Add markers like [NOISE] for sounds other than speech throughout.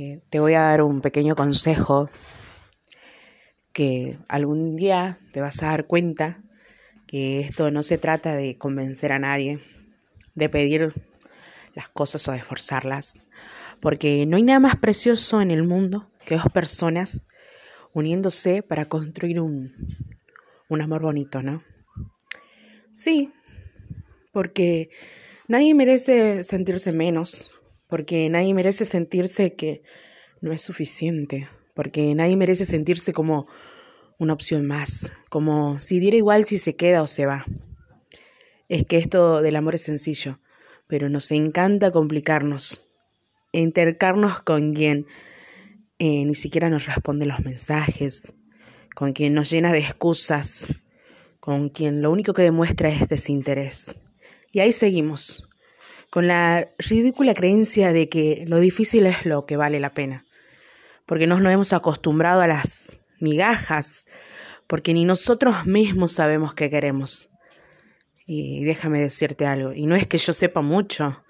Eh, te voy a dar un pequeño consejo que algún día te vas a dar cuenta que esto no se trata de convencer a nadie, de pedir las cosas o de forzarlas, porque no hay nada más precioso en el mundo que dos personas uniéndose para construir un, un amor bonito, ¿no? Sí, porque nadie merece sentirse menos, porque nadie merece sentirse que no es suficiente, porque nadie merece sentirse como una opción más, como si diera igual si se queda o se va. Es que esto del amor es sencillo, pero nos encanta complicarnos, intercarnos con quien eh, ni siquiera nos responde los mensajes, con quien nos llena de excusas, con quien lo único que demuestra es desinterés. Y ahí seguimos, con la ridícula creencia de que lo difícil es lo que vale la pena, porque nos no hemos acostumbrado a las migajas, porque ni nosotros mismos sabemos qué queremos. Y déjame decirte algo, y no es que yo sepa mucho,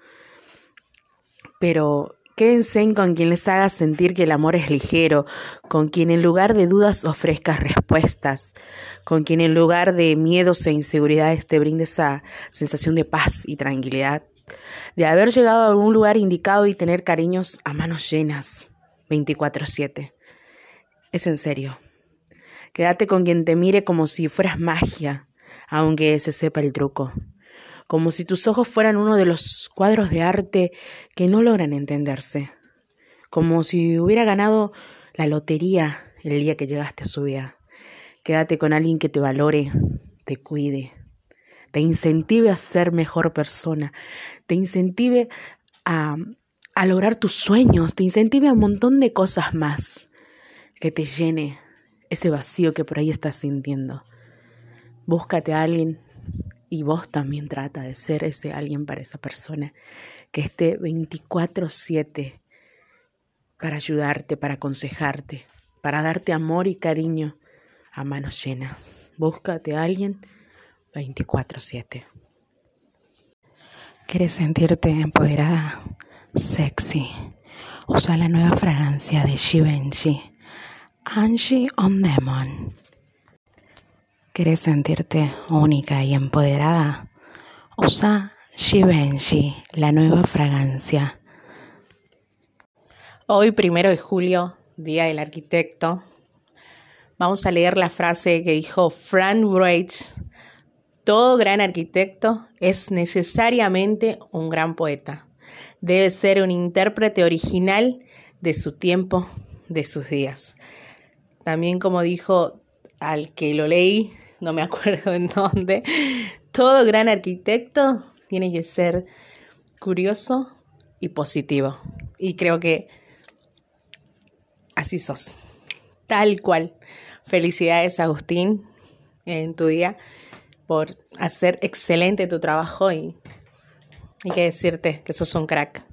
pero quédense con quien les haga sentir que el amor es ligero, con quien en lugar de dudas ofrezcas respuestas, con quien en lugar de miedos e inseguridades te brinde esa sensación de paz y tranquilidad de haber llegado a algún lugar indicado y tener cariños a manos llenas, 24/7. Es en serio. Quédate con quien te mire como si fueras magia, aunque se sepa el truco. Como si tus ojos fueran uno de los cuadros de arte que no logran entenderse. Como si hubiera ganado la lotería el día que llegaste a su vida. Quédate con alguien que te valore, te cuide, te incentive a ser mejor persona, te incentive a, a lograr tus sueños, te incentive a un montón de cosas más, que te llene ese vacío que por ahí estás sintiendo. Búscate a alguien y vos también trata de ser ese alguien para esa persona que esté 24/7 para ayudarte, para aconsejarte, para darte amor y cariño a manos llenas. Búscate a alguien 24/7. ¿Quieres sentirte empoderada? Sexy. Usa la nueva fragancia de Givenchy, Angie on Demon. ¿Quieres sentirte única y empoderada? Usa Givenchy, la nueva fragancia. Hoy, primero de julio, Día del Arquitecto, vamos a leer la frase que dijo Frank Wright todo gran arquitecto es necesariamente un gran poeta. Debe ser un intérprete original de su tiempo, de sus días. También como dijo al que lo leí, no me [LAUGHS] acuerdo en dónde, todo gran arquitecto tiene que ser curioso y positivo. Y creo que así sos. Tal cual. Felicidades, Agustín, en tu día por hacer excelente tu trabajo y hay que decirte que sos un crack.